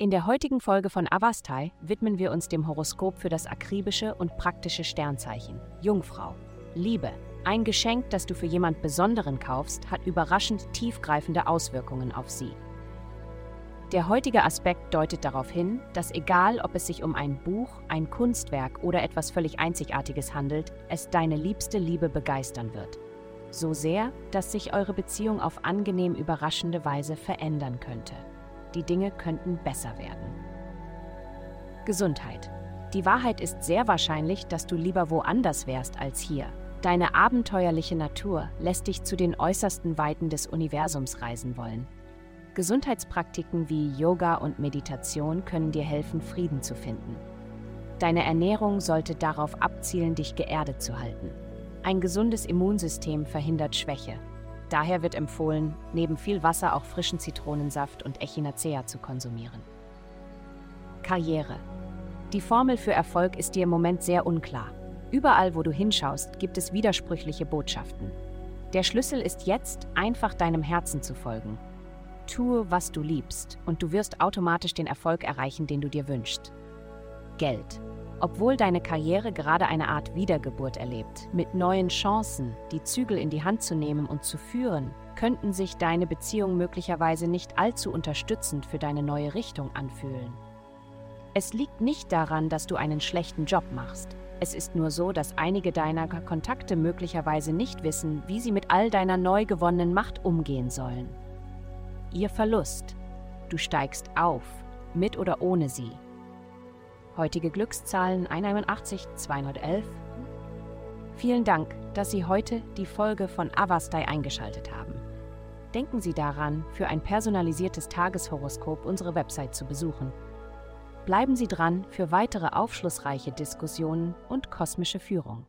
In der heutigen Folge von Avastai widmen wir uns dem Horoskop für das akribische und praktische Sternzeichen Jungfrau. Liebe. Ein Geschenk, das du für jemand Besonderen kaufst, hat überraschend tiefgreifende Auswirkungen auf sie. Der heutige Aspekt deutet darauf hin, dass egal, ob es sich um ein Buch, ein Kunstwerk oder etwas völlig Einzigartiges handelt, es deine liebste Liebe begeistern wird. So sehr, dass sich eure Beziehung auf angenehm überraschende Weise verändern könnte. Die Dinge könnten besser werden. Gesundheit. Die Wahrheit ist sehr wahrscheinlich, dass du lieber woanders wärst als hier. Deine abenteuerliche Natur lässt dich zu den äußersten Weiten des Universums reisen wollen. Gesundheitspraktiken wie Yoga und Meditation können dir helfen, Frieden zu finden. Deine Ernährung sollte darauf abzielen, dich geerdet zu halten. Ein gesundes Immunsystem verhindert Schwäche. Daher wird empfohlen, neben viel Wasser auch frischen Zitronensaft und Echinacea zu konsumieren. Karriere. Die Formel für Erfolg ist dir im Moment sehr unklar. Überall, wo du hinschaust, gibt es widersprüchliche Botschaften. Der Schlüssel ist jetzt, einfach deinem Herzen zu folgen. Tue, was du liebst, und du wirst automatisch den Erfolg erreichen, den du dir wünschst. Geld. Obwohl deine Karriere gerade eine Art Wiedergeburt erlebt, mit neuen Chancen, die Zügel in die Hand zu nehmen und zu führen, könnten sich deine Beziehungen möglicherweise nicht allzu unterstützend für deine neue Richtung anfühlen. Es liegt nicht daran, dass du einen schlechten Job machst. Es ist nur so, dass einige deiner Kontakte möglicherweise nicht wissen, wie sie mit all deiner neu gewonnenen Macht umgehen sollen. Ihr Verlust. Du steigst auf, mit oder ohne sie. Heutige Glückszahlen 181 211. Vielen Dank, dass Sie heute die Folge von Avastai eingeschaltet haben. Denken Sie daran, für ein personalisiertes Tageshoroskop unsere Website zu besuchen. Bleiben Sie dran für weitere aufschlussreiche Diskussionen und kosmische Führung.